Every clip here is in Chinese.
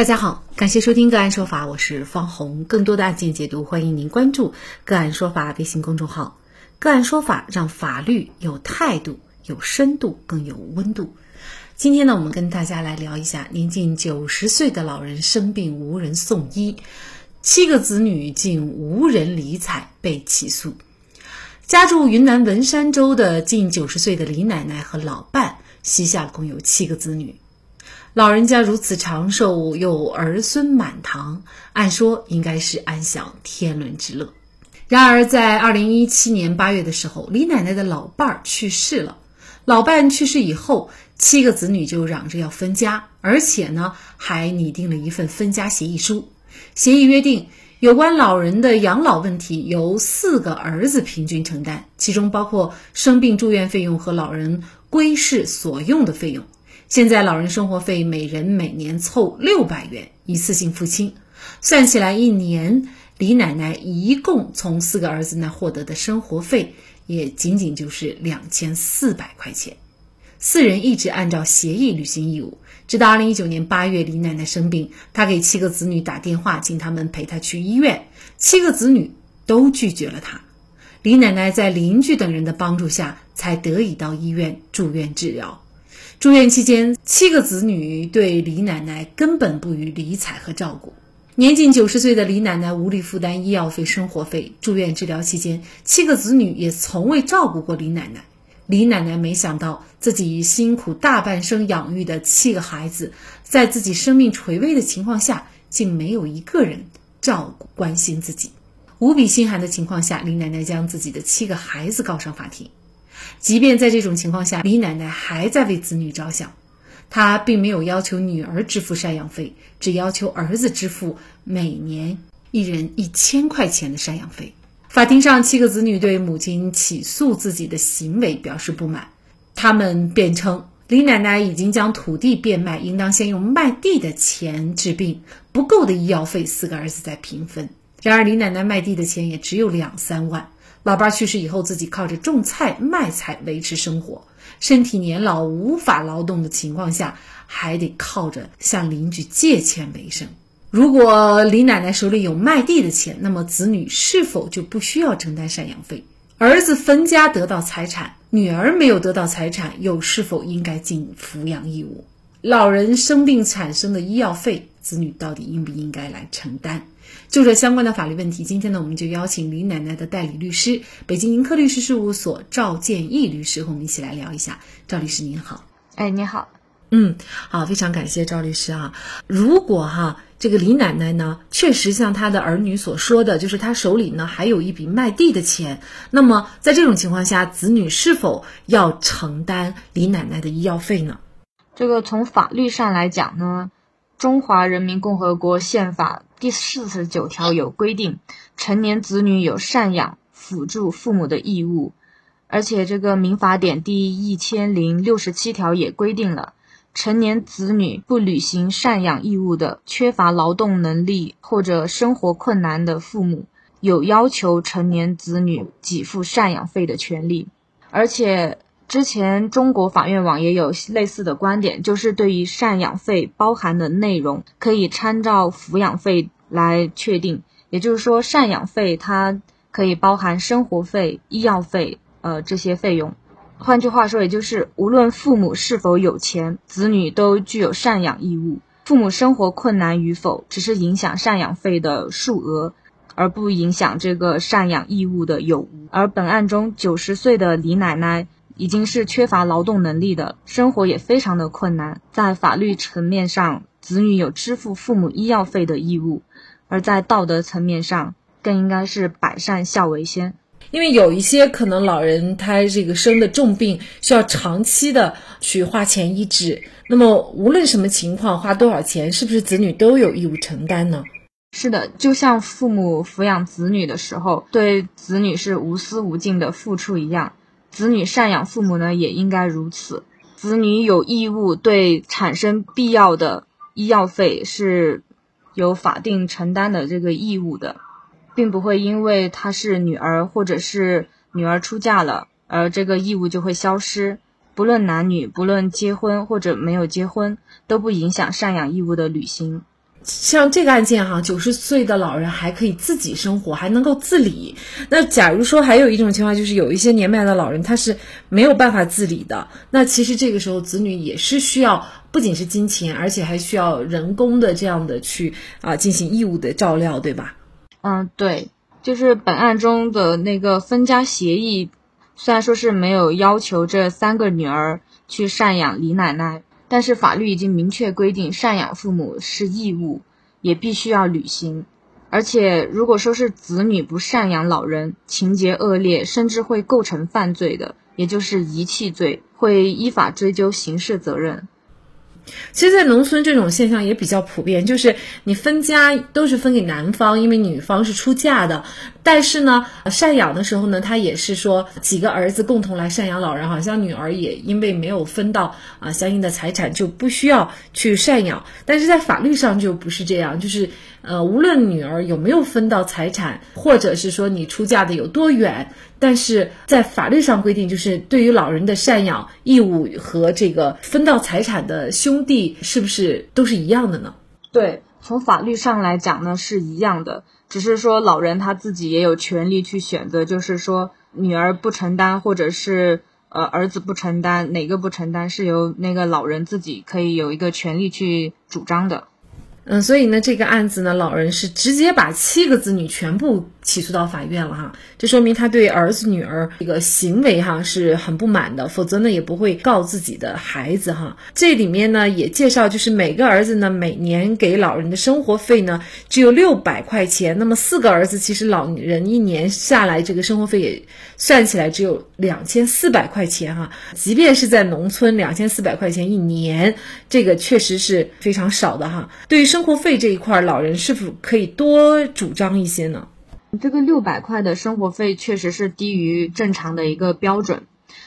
大家好，感谢收听个案说法，我是方红。更多的案件解读，欢迎您关注个案说法微信公众号。个案说法让法律有态度、有深度、更有温度。今天呢，我们跟大家来聊一下，年近九十岁的老人生病无人送医，七个子女竟无人理睬被起诉。家住云南文山州的近九十岁的李奶奶和老伴，膝下共有七个子女。老人家如此长寿，又儿孙满堂，按说应该是安享天伦之乐。然而，在二零一七年八月的时候，李奶奶的老伴儿去世了。老伴去世以后，七个子女就嚷着要分家，而且呢，还拟定了一份分家协议书。协议约定，有关老人的养老问题由四个儿子平均承担，其中包括生病住院费用和老人归世所用的费用。现在老人生活费每人每年凑六百元，一次性付清，算起来一年，李奶奶一共从四个儿子那获得的生活费也仅仅就是两千四百块钱。四人一直按照协议履行义务，直到二零一九年八月，李奶奶生病，她给七个子女打电话，请他们陪她去医院，七个子女都拒绝了她。李奶奶在邻居等人的帮助下，才得以到医院住院治疗。住院期间，七个子女对李奶奶根本不予理睬和照顾。年近九十岁的李奶奶无力负担医药费、生活费。住院治疗期间，七个子女也从未照顾过李奶奶。李奶奶没想到，自己辛苦大半生养育的七个孩子，在自己生命垂危的情况下，竟没有一个人照顾关心自己。无比心寒的情况下，李奶奶将自己的七个孩子告上法庭。即便在这种情况下，李奶奶还在为子女着想，她并没有要求女儿支付赡养费，只要求儿子支付每年一人一千块钱的赡养费。法庭上，七个子女对母亲起诉自己的行为表示不满，他们辩称李奶奶已经将土地变卖，应当先用卖地的钱治病，不够的医药费四个儿子再平分。然而，李奶奶卖地的钱也只有两三万。老伴去世以后，自己靠着种菜卖菜维持生活，身体年老无法劳动的情况下，还得靠着向邻居借钱为生。如果李奶奶手里有卖地的钱，那么子女是否就不需要承担赡养费？儿子分家得到财产，女儿没有得到财产，又是否应该尽抚养义务？老人生病产生的医药费，子女到底应不应该来承担？就这相关的法律问题，今天呢，我们就邀请李奶奶的代理律师，北京盈科律师事务所赵建义律师和我们一起来聊一下。赵律师您好，哎，你好，嗯，好，非常感谢赵律师啊。如果哈这个李奶奶呢，确实像她的儿女所说的，就是她手里呢还有一笔卖地的钱，那么在这种情况下，子女是否要承担李奶奶的医药费呢？这个从法律上来讲呢，《中华人民共和国宪法》第四十九条有规定，成年子女有赡养、辅助父母的义务，而且这个《民法典》第一千零六十七条也规定了，成年子女不履行赡养义务的、缺乏劳动能力或者生活困难的父母，有要求成年子女给付赡养费的权利，而且。之前中国法院网也有类似的观点，就是对于赡养费包含的内容，可以参照抚养费来确定。也就是说，赡养费它可以包含生活费、医药费，呃这些费用。换句话说，也就是无论父母是否有钱，子女都具有赡养义务。父母生活困难与否，只是影响赡养费的数额，而不影响这个赡养义务的有无。而本案中，九十岁的李奶奶。已经是缺乏劳动能力的，生活也非常的困难。在法律层面上，子女有支付父母医药费的义务；而在道德层面上，更应该是百善孝为先。因为有一些可能老人他这个生的重病，需要长期的去花钱医治。那么无论什么情况，花多少钱，是不是子女都有义务承担呢？是的，就像父母抚养子女的时候，对子女是无私无尽的付出一样。子女赡养父母呢，也应该如此。子女有义务对产生必要的医药费是有法定承担的这个义务的，并不会因为她是女儿或者是女儿出嫁了，而这个义务就会消失。不论男女，不论结婚或者没有结婚，都不影响赡养义务的履行。像这个案件哈，九十岁的老人还可以自己生活，还能够自理。那假如说还有一种情况，就是有一些年迈的老人他是没有办法自理的，那其实这个时候子女也是需要，不仅是金钱，而且还需要人工的这样的去啊进行义务的照料，对吧？嗯，对，就是本案中的那个分家协议，虽然说是没有要求这三个女儿去赡养李奶奶。但是法律已经明确规定，赡养父母是义务，也必须要履行。而且，如果说是子女不赡养老人，情节恶劣，甚至会构成犯罪的，也就是遗弃罪，会依法追究刑事责任。其实，在农村这种现象也比较普遍，就是你分家都是分给男方，因为女方是出嫁的。但是呢，赡养的时候呢，他也是说几个儿子共同来赡养老人，好像女儿也因为没有分到啊相应的财产，就不需要去赡养。但是在法律上就不是这样，就是呃，无论女儿有没有分到财产，或者是说你出嫁的有多远，但是在法律上规定，就是对于老人的赡养义务和这个分到财产的兄弟，是不是都是一样的呢？对，从法律上来讲呢，是一样的。只是说老人他自己也有权利去选择，就是说女儿不承担，或者是呃儿子不承担，哪个不承担是由那个老人自己可以有一个权利去主张的。嗯，所以呢，这个案子呢，老人是直接把七个子女全部起诉到法院了哈，这说明他对儿子女儿这个行为哈是很不满的，否则呢也不会告自己的孩子哈。这里面呢也介绍，就是每个儿子呢每年给老人的生活费呢只有六百块钱，那么四个儿子其实老人一年下来这个生活费也算起来只有两千四百块钱哈，即便是在农村，两千四百块钱一年，这个确实是非常少的哈。对于生生活费这一块，老人是否可以多主张一些呢？这个六百块的生活费确实是低于正常的一个标准，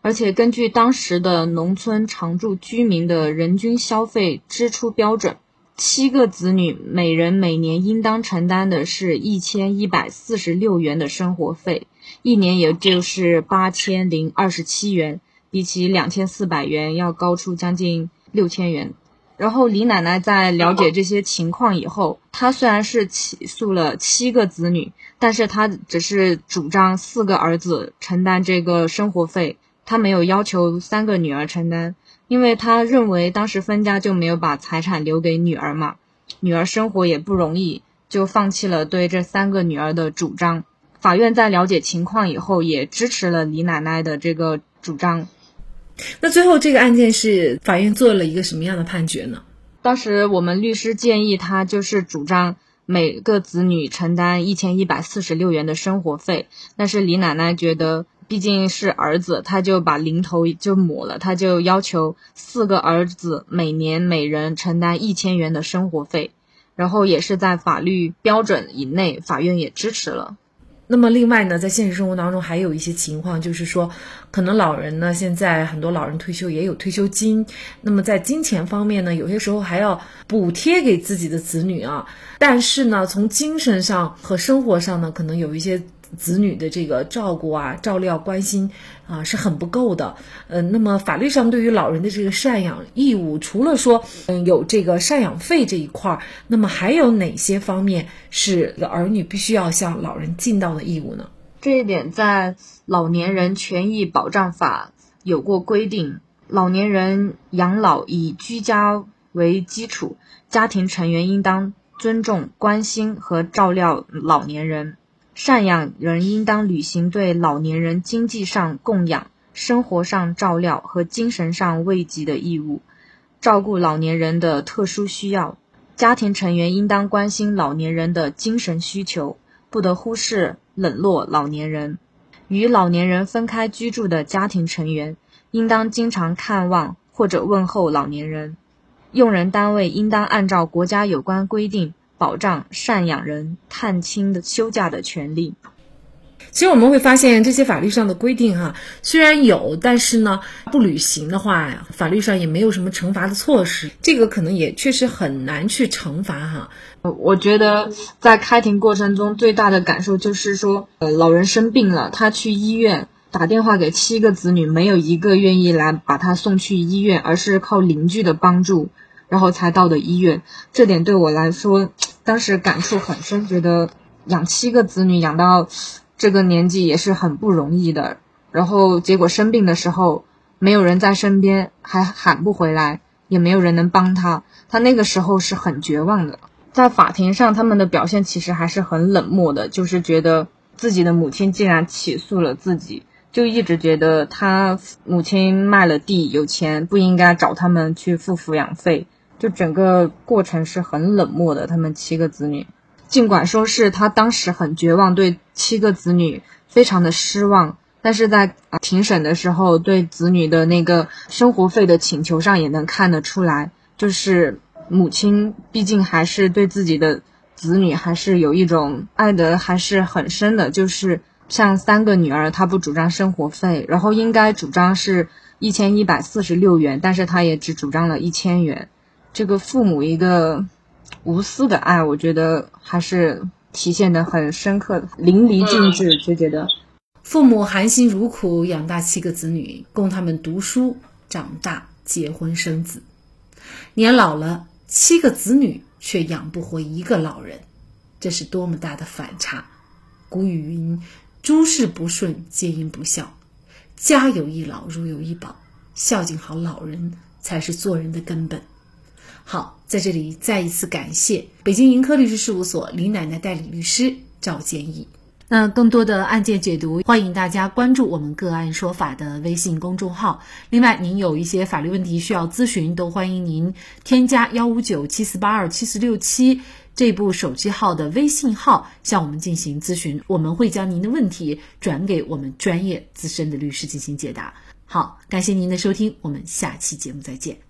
而且根据当时的农村常住居民的人均消费支出标准，七个子女每人每年应当承担的是一千一百四十六元的生活费，一年也就是八千零二十七元，比起两千四百元要高出将近六千元。然后李奶奶在了解这些情况以后，她虽然是起诉了七个子女，但是她只是主张四个儿子承担这个生活费，她没有要求三个女儿承担，因为她认为当时分家就没有把财产留给女儿嘛，女儿生活也不容易，就放弃了对这三个女儿的主张。法院在了解情况以后，也支持了李奶奶的这个主张。那最后这个案件是法院做了一个什么样的判决呢？当时我们律师建议他就是主张每个子女承担一千一百四十六元的生活费，但是李奶奶觉得毕竟是儿子，他就把零头就抹了，他就要求四个儿子每年每人承担一千元的生活费，然后也是在法律标准以内，法院也支持了。那么另外呢，在现实生活当中还有一些情况，就是说，可能老人呢，现在很多老人退休也有退休金，那么在金钱方面呢，有些时候还要补贴给自己的子女啊，但是呢，从精神上和生活上呢，可能有一些。子女的这个照顾啊、照料、关心啊是很不够的。嗯，那么法律上对于老人的这个赡养义务，除了说嗯有这个赡养费这一块儿，那么还有哪些方面是儿女必须要向老人尽到的义务呢？这一点在《老年人权益保障法》有过规定，老年人养老以居家为基础，家庭成员应当尊重、关心和照料老年人。赡养人应当履行对老年人经济上供养、生活上照料和精神上慰藉的义务，照顾老年人的特殊需要。家庭成员应当关心老年人的精神需求，不得忽视冷落老年人。与老年人分开居住的家庭成员，应当经常看望或者问候老年人。用人单位应当按照国家有关规定。保障赡养人探亲的休假的权利。其实我们会发现，这些法律上的规定哈，虽然有，但是呢，不履行的话，法律上也没有什么惩罚的措施。这个可能也确实很难去惩罚哈。我觉得在开庭过程中最大的感受就是说，呃，老人生病了，他去医院打电话给七个子女，没有一个愿意来把他送去医院，而是靠邻居的帮助。然后才到的医院。这点对我来说，当时感触很深，觉得养七个子女养到这个年纪也是很不容易的。然后结果生病的时候，没有人在身边，还喊不回来，也没有人能帮他。他那个时候是很绝望的。在法庭上，他们的表现其实还是很冷漠的，就是觉得自己的母亲竟然起诉了自己，就一直觉得他母亲卖了地有钱，不应该找他们去付抚养费。就整个过程是很冷漠的。他们七个子女，尽管说是他当时很绝望，对七个子女非常的失望，但是在庭审的时候，对子女的那个生活费的请求上也能看得出来，就是。母亲毕竟还是对自己的子女还是有一种爱的，还是很深的。就是像三个女儿，她不主张生活费，然后应该主张是一千一百四十六元，但是她也只主张了一千元。这个父母一个无私的爱，我觉得还是体现的很深刻，淋漓尽致。就觉得父母含辛茹苦养大七个子女，供他们读书、长大、结婚生子，年老了。七个子女却养不活一个老人，这是多么大的反差！古语云：“诸事不顺皆因不孝，家有一老如有一宝，孝敬好老人才是做人的根本。”好，在这里再一次感谢北京盈科律师事务所李奶奶代理律师赵建义。那更多的案件解读，欢迎大家关注我们“个案说法”的微信公众号。另外，您有一些法律问题需要咨询，都欢迎您添加幺五九七四八二七四六七这部手机号的微信号向我们进行咨询，我们会将您的问题转给我们专业资深的律师进行解答。好，感谢您的收听，我们下期节目再见。